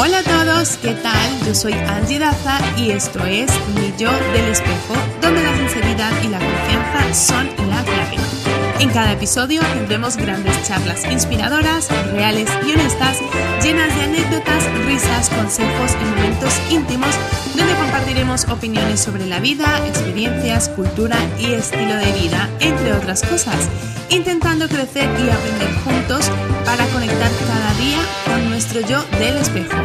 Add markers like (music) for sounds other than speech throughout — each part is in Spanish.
Hola a todos, ¿qué tal? Yo soy Angie Daza y esto es Mi Yo del Espejo, donde la sinceridad y la confianza son la clave. En cada episodio tendremos grandes charlas inspiradoras, reales y honestas, llenas de anécdotas, risas, consejos y momentos íntimos, donde compartiremos opiniones sobre la vida, experiencias, cultura y estilo de vida, entre otras cosas, intentando crecer y aprender juntos para conectar cada día con yo del espejo.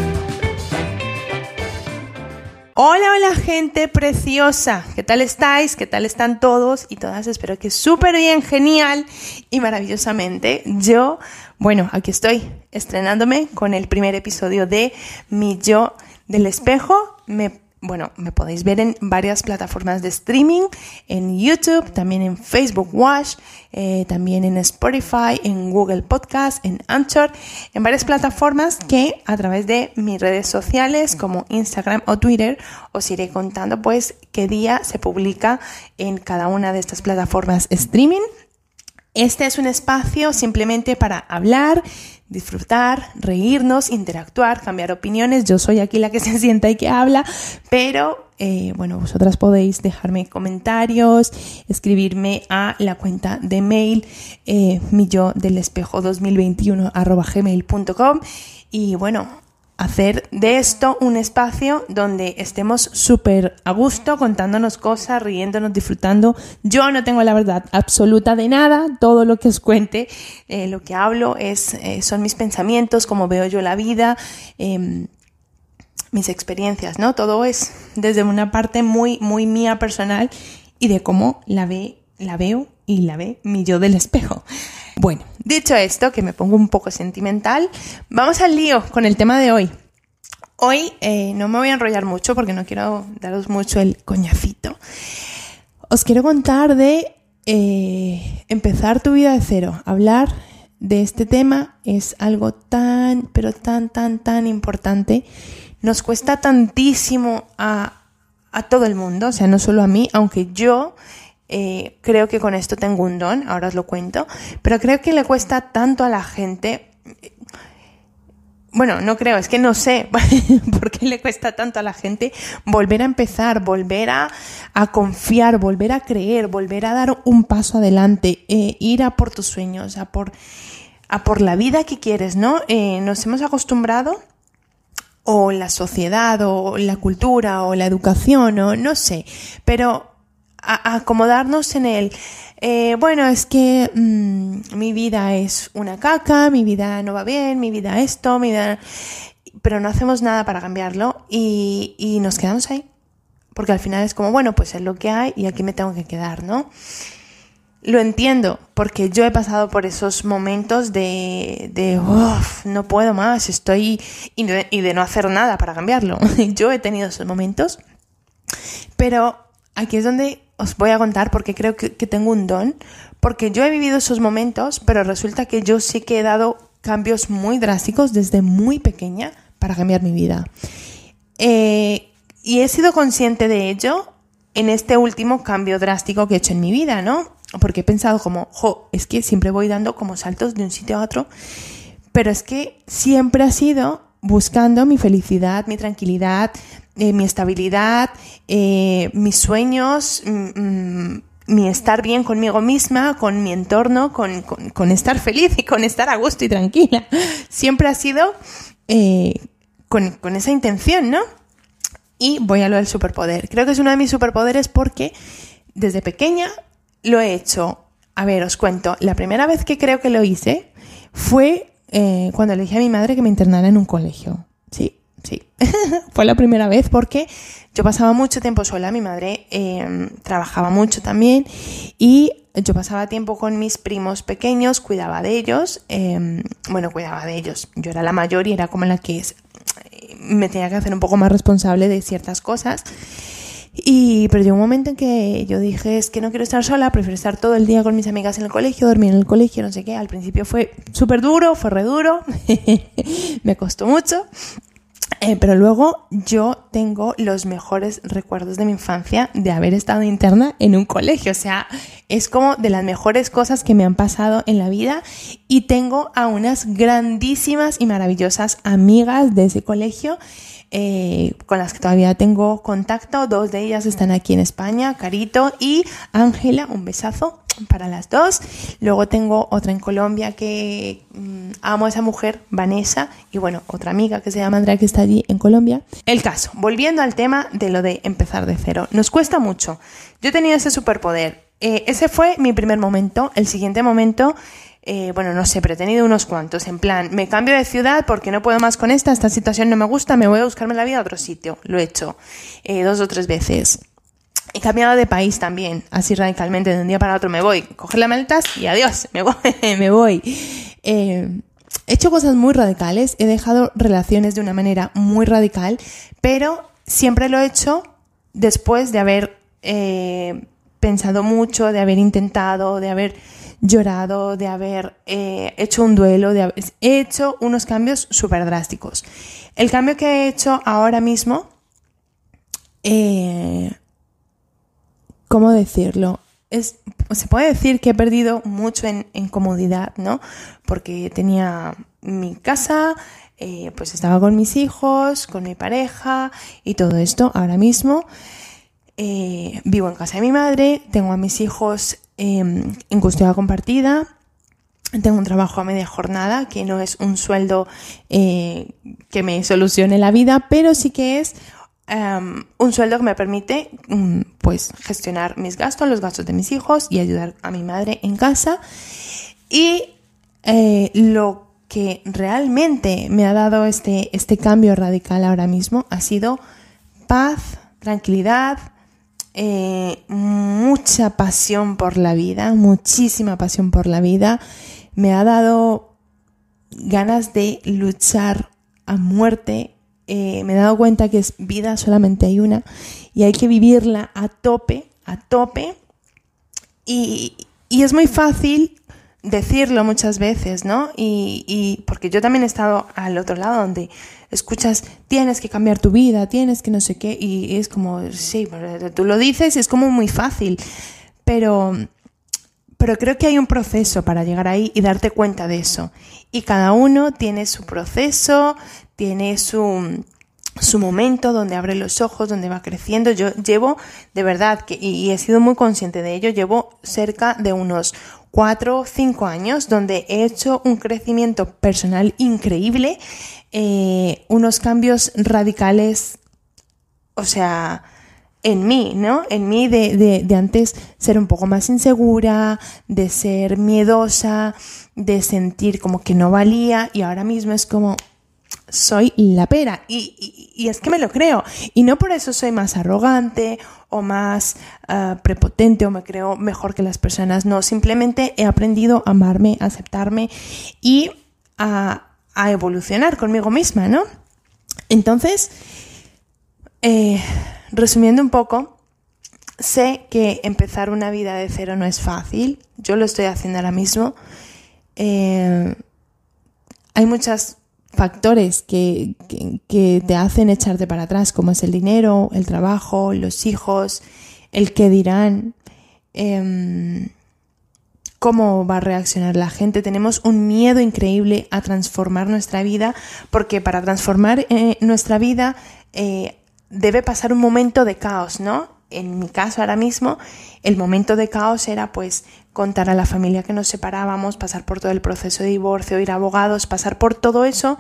Hola, hola gente preciosa. ¿Qué tal estáis? ¿Qué tal están todos y todas? Espero que súper bien, genial y maravillosamente. Yo, bueno, aquí estoy estrenándome con el primer episodio de Mi Yo del Espejo. Me bueno, me podéis ver en varias plataformas de streaming, en YouTube, también en Facebook Watch, eh, también en Spotify, en Google Podcast, en Anchor, en varias plataformas que a través de mis redes sociales como Instagram o Twitter os iré contando pues qué día se publica en cada una de estas plataformas streaming. Este es un espacio simplemente para hablar, disfrutar, reírnos, interactuar, cambiar opiniones. Yo soy aquí la que (laughs) se sienta y que habla, pero eh, bueno, vosotras podéis dejarme comentarios, escribirme a la cuenta de mail eh, millo del espejo 2021 gmail.com y bueno, hacer de esto un espacio donde estemos súper a gusto, contándonos cosas, riéndonos, disfrutando. Yo no tengo la verdad absoluta de nada, todo lo que os cuente, eh, lo que hablo es, eh, son mis pensamientos, cómo veo yo la vida, em, mis experiencias, ¿no? Todo es desde una parte muy, muy mía personal y de cómo la, ve, la veo y la ve mi yo del espejo. Bueno, dicho esto, que me pongo un poco sentimental, vamos al lío con el tema de hoy. Hoy eh, no me voy a enrollar mucho porque no quiero daros mucho el coñacito. Os quiero contar de eh, empezar tu vida de cero. Hablar de este tema es algo tan, pero tan, tan, tan importante. Nos cuesta tantísimo a, a todo el mundo, o sea, no solo a mí, aunque yo eh, creo que con esto tengo un don, ahora os lo cuento, pero creo que le cuesta tanto a la gente. Bueno, no creo, es que no sé (laughs) por qué le cuesta tanto a la gente volver a empezar, volver a, confiar, volver a creer, volver a dar un paso adelante, eh, ir a por tus sueños, a por, a por la vida que quieres, ¿no? Eh, nos hemos acostumbrado o la sociedad o la cultura o la educación o no sé, pero acomodarnos en el, eh, bueno, es que mm, mi vida es una caca, mi vida no va bien, mi vida esto, mi vida... Pero no hacemos nada para cambiarlo y, y nos quedamos ahí. Porque al final es como, bueno, pues es lo que hay y aquí me tengo que quedar, ¿no? Lo entiendo, porque yo he pasado por esos momentos de, de no puedo más, estoy. Y de, no hacer nada para cambiarlo. (laughs) yo he tenido esos momentos. Pero aquí es donde os voy a contar porque creo que, tengo un don, porque yo he vivido esos momentos, pero resulta que yo sí que he dado cambios muy drásticos desde muy pequeña para cambiar mi vida. Eh, y he sido consciente de ello en este último cambio drástico que he hecho en mi vida, ¿no? Porque he pensado como, jo, es que siempre voy dando como saltos de un sitio a otro, pero es que siempre ha sido buscando mi felicidad, mi tranquilidad, eh, mi estabilidad, eh, mis sueños, mm, mm, mi estar bien conmigo misma, con mi entorno, con, estar feliz y con estar a gusto y tranquila. Siempre ha sido eh, con, esa intención, ¿no? Y voy a lo del superpoder. Creo que es uno de mis superpoderes porque desde pequeña lo he hecho. A ver, os cuento. La primera vez que creo que lo hice fue cuando le dije a mi madre que me internara en un colegio. Sí, Sí, (laughs) fue la primera vez porque yo pasaba mucho tiempo sola, mi madre em, trabajaba mucho también y yo pasaba tiempo con mis primos pequeños, cuidaba de ellos, em, bueno, cuidaba de ellos, yo era la mayor y era como la que es, me tenía que hacer un poco más responsable de ciertas cosas. Y, pero llegó un momento en que yo dije, es que no quiero estar sola, prefiero estar todo el día con mis amigas en el colegio, dormir en el colegio, no sé qué. Al principio fue súper duro, fue re duro, (laughs) me costó mucho. Eh, pero luego yo tengo los mejores recuerdos de mi infancia de haber estado interna en un colegio. O sea, es como de las mejores cosas que me han pasado en la vida y tengo a unas grandísimas y maravillosas amigas de ese colegio eh, con las que todavía tengo contacto. Dos de ellas están aquí en España, Carito y Ángela. Un besazo para las dos. Luego tengo otra en Colombia que mm, amo a esa mujer, Vanessa, y bueno, otra amiga que se llama Andrea que está allí en Colombia. El caso, volviendo al tema de lo de empezar de cero, nos cuesta mucho. Yo tenido ese superpoder. Eh, ese fue mi primer momento. El siguiente momento eh, bueno, no sé, pero he tenido unos cuantos, en plan, me cambio de ciudad porque no puedo más con esta, esta situación no me gusta, me voy a buscarme la vida a otro sitio. Lo he hecho eh, dos o tres veces. He cambiado de país también, así radicalmente, de un día para otro me voy, coger las maletas y adiós, (laughs) me voy, me voy. Eh, he hecho cosas muy radicales, he dejado relaciones de una manera muy radical, pero siempre lo he hecho después de haber pensado mucho, de haber intentado, de haber llorado, de haber eh, hecho un duelo, de haber he hecho unos cambios súper drásticos. El cambio que he hecho ahora mismo eh, ¿cómo decirlo? Se puede decir que he perdido mucho en, comodidad, ¿no? Porque tenía mi casa, eh, pues estaba con mis hijos, con mi pareja y todo esto. Ahora mismo vivo en casa de mi madre, tengo a mis hijos em, en custodia compartida, tengo un trabajo a media jornada, que no es un sueldo eh, que me solucione la vida, pero sí que es Em, un sueldo que me permite mm, pues gestionar mis gastos, los gastos de mis hijos y ayudar a mi madre en casa. Y eh, lo que realmente me ha dado este, este cambio radical ahora mismo ha sido paz, tranquilidad, eh, mucha pasión por la vida, muchísima pasión por la vida. Me ha dado ganas de luchar a muerte eh, me he dado cuenta que es vida solamente hay una y hay que vivirla a tope, a tope. Y, y es muy fácil decirlo muchas veces, ¿no? Y, y, porque yo también he estado al otro lado donde escuchas, tienes que cambiar tu vida, tienes que no sé qué, y es como, sí, tú lo dices, es como muy fácil, pero, pero creo que hay un proceso para llegar ahí y darte cuenta de eso. Y cada uno tiene su proceso, tiene su, su momento donde abre los ojos, donde va creciendo. Yo llevo, de verdad, que, y he sido muy consciente de ello, llevo cerca de unos cuatro o cinco años donde he hecho un crecimiento personal increíble, eh, unos cambios radicales, o sea, en mí, ¿no? En mí de, de, de, antes ser un poco más insegura, de ser miedosa, de sentir como que no valía y ahora mismo es como, soy la pera. Y, es que me lo creo. Y no por eso soy más arrogante o más uh, prepotente o me creo mejor que las personas. No, simplemente he aprendido a amarme, a aceptarme y a, a evolucionar conmigo misma, ¿no? Entonces, eh, resumiendo un poco, sé que empezar una vida de cero no es fácil. Yo lo estoy haciendo ahora mismo. Eh, hay muchas factores que, te hacen echarte para atrás, como es el dinero, el trabajo, los hijos, el qué dirán, em, cómo va a reaccionar la gente. Tenemos un miedo increíble a transformar nuestra vida, porque para transformar eh, nuestra vida eh, debe pasar un momento de caos, ¿no? En mi caso ahora mismo, el momento de caos era pues contar a la familia que nos separábamos, pasar por todo el proceso de divorcio, ir a abogados, pasar por todo eso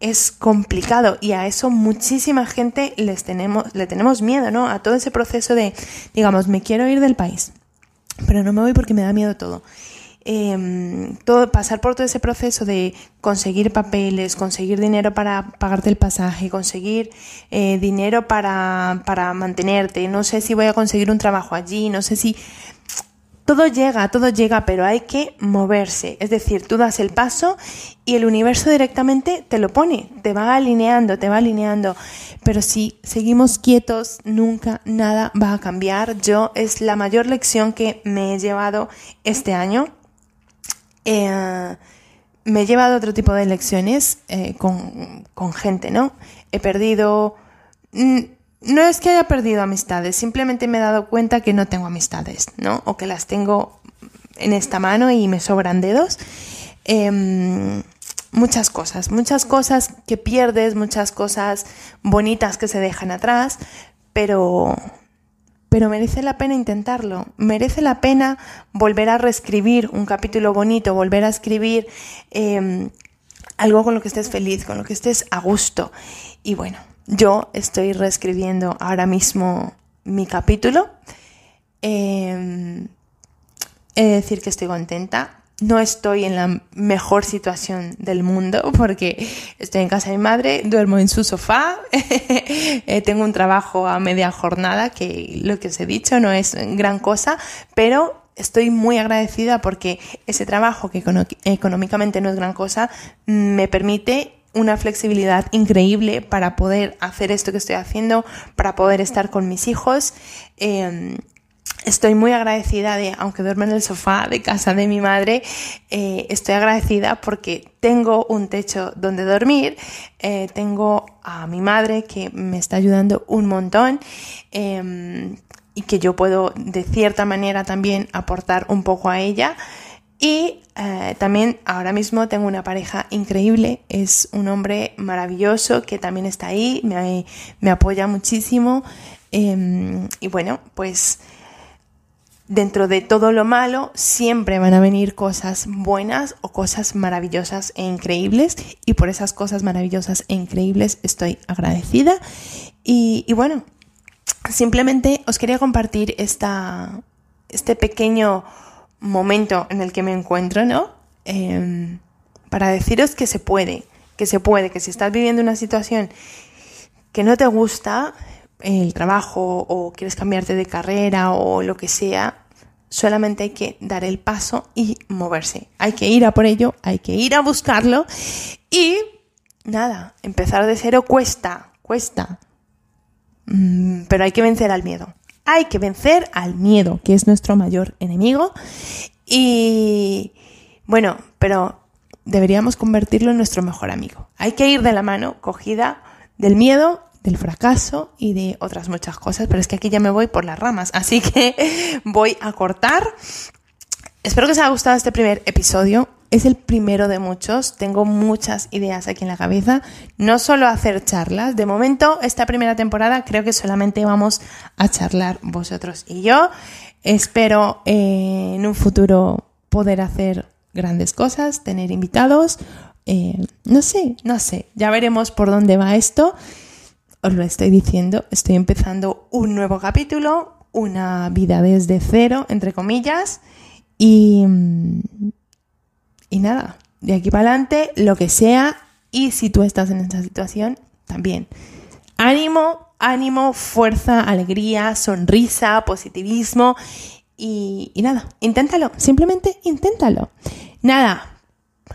es complicado y a eso muchísima gente les tenemos, le tenemos miedo, ¿no? A todo ese proceso de, digamos, me quiero ir del país, pero no me voy porque me da miedo todo. Em, todo, pasar por todo ese proceso de conseguir papeles, conseguir dinero para pagarte el pasaje, conseguir eh, dinero para, para mantenerte, no sé si voy a conseguir un trabajo allí, no sé si todo llega, todo llega, pero hay que moverse. Es decir, tú das el paso y el universo directamente te lo pone, te va alineando, te va alineando. Pero si seguimos quietos, nunca nada va a cambiar. Yo es la mayor lección que me he llevado este año. Eh, me he llevado otro tipo de lecciones eh, con, con, gente, ¿no? He perdido... Mm, no es que haya perdido amistades, simplemente me he dado cuenta que no tengo amistades, ¿no? O que las tengo en esta mano y me sobran dedos. Em, muchas cosas, muchas cosas que pierdes, muchas cosas bonitas que se dejan atrás, pero pero merece la pena intentarlo, merece la pena volver a reescribir un capítulo bonito, volver a escribir em, algo con lo que estés feliz, con lo que estés a gusto. Y bueno, yo estoy reescribiendo ahora mismo mi capítulo. Eh, he de decir que estoy contenta no estoy en la mejor situación del mundo porque estoy en casa de mi madre, duermo en su sofá, (laughs) eh, tengo un trabajo a media jornada que lo que os he dicho no es gran cosa, pero estoy muy agradecida porque ese trabajo que económicamente no es gran cosa me permite una flexibilidad increíble para poder hacer esto que estoy haciendo, para poder estar con mis hijos. Em, Estoy muy agradecida de, aunque duermo en el sofá de casa de mi madre, eh, estoy agradecida porque tengo un techo donde dormir, eh, tengo a mi madre que me está ayudando un montón em, y que yo puedo de cierta manera también aportar un poco a ella. Y eh, también ahora mismo tengo una pareja increíble, es un hombre maravilloso que también está ahí, me, me apoya muchísimo. Em, y bueno, pues dentro de todo lo malo siempre van a venir cosas buenas o cosas maravillosas e increíbles y por esas cosas maravillosas e increíbles estoy agradecida y, bueno, simplemente os quería compartir esta, este pequeño momento en el que me encuentro, ¿no? Em, para deciros que se puede, que se puede, que si estás viviendo una situación que no te gusta, el trabajo o quieres cambiarte de carrera o lo que sea, solamente hay que dar el paso y moverse. Hay que ir a por ello, hay que ir a buscarlo y nada, empezar de cero cuesta, cuesta. Mm, pero hay que vencer al miedo. Hay que vencer al miedo, que es nuestro mayor enemigo. Y bueno, pero deberíamos convertirlo en nuestro mejor amigo. Hay que ir de la mano, cogida del miedo del fracaso y de otras muchas cosas, pero es que aquí ya me voy por las ramas, (laughs) así que voy a cortar. Espero que os haya gustado este primer episodio. Es el primero de muchos. Tengo muchas ideas aquí en la cabeza. No solo hacer charlas. De momento, esta primera temporada creo que solamente vamos a charlar vosotros y yo. Espero eh, en un futuro poder hacer grandes cosas, tener invitados. Eh, no sé, no sé. Ya veremos por dónde va esto os lo estoy diciendo, estoy empezando un nuevo capítulo, una vida desde cero, entre comillas, y, y nada, de aquí para adelante, lo que sea, y si tú estás en esta situación, también. Ánimo, ánimo, fuerza, alegría, sonrisa, positivismo, y, y nada, inténtalo, simplemente inténtalo. Nada,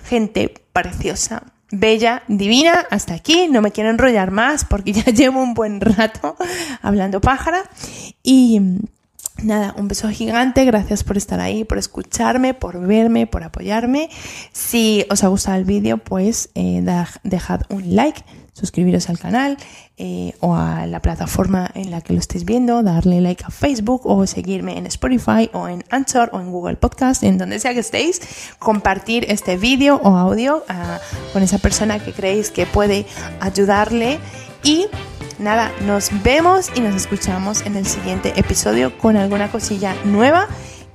gente preciosa, bella, divina, hasta aquí, no me quiero enrollar más porque (laughs) ya llevo un buen rato hablando pájara y nada, un beso gigante, gracias por estar ahí, por escucharme, por verme, por apoyarme. Si os ha gustado el vídeo, pues eh, dejad un like suscribiros al canal eh, o a la plataforma en la que lo estéis viendo, darle like a Facebook o seguirme en Spotify o en Anchor o en Google Podcast, en donde sea que estéis, compartir este vídeo o audio ah, con esa persona que creéis que puede ayudarle y nada, nos vemos y nos escuchamos en el siguiente episodio con alguna cosilla nueva.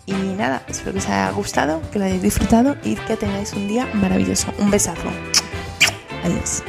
Y nada, espero que os haya gustado, que lo hayáis disfrutado y que tengáis un día maravilloso. Un besazo. Adiós.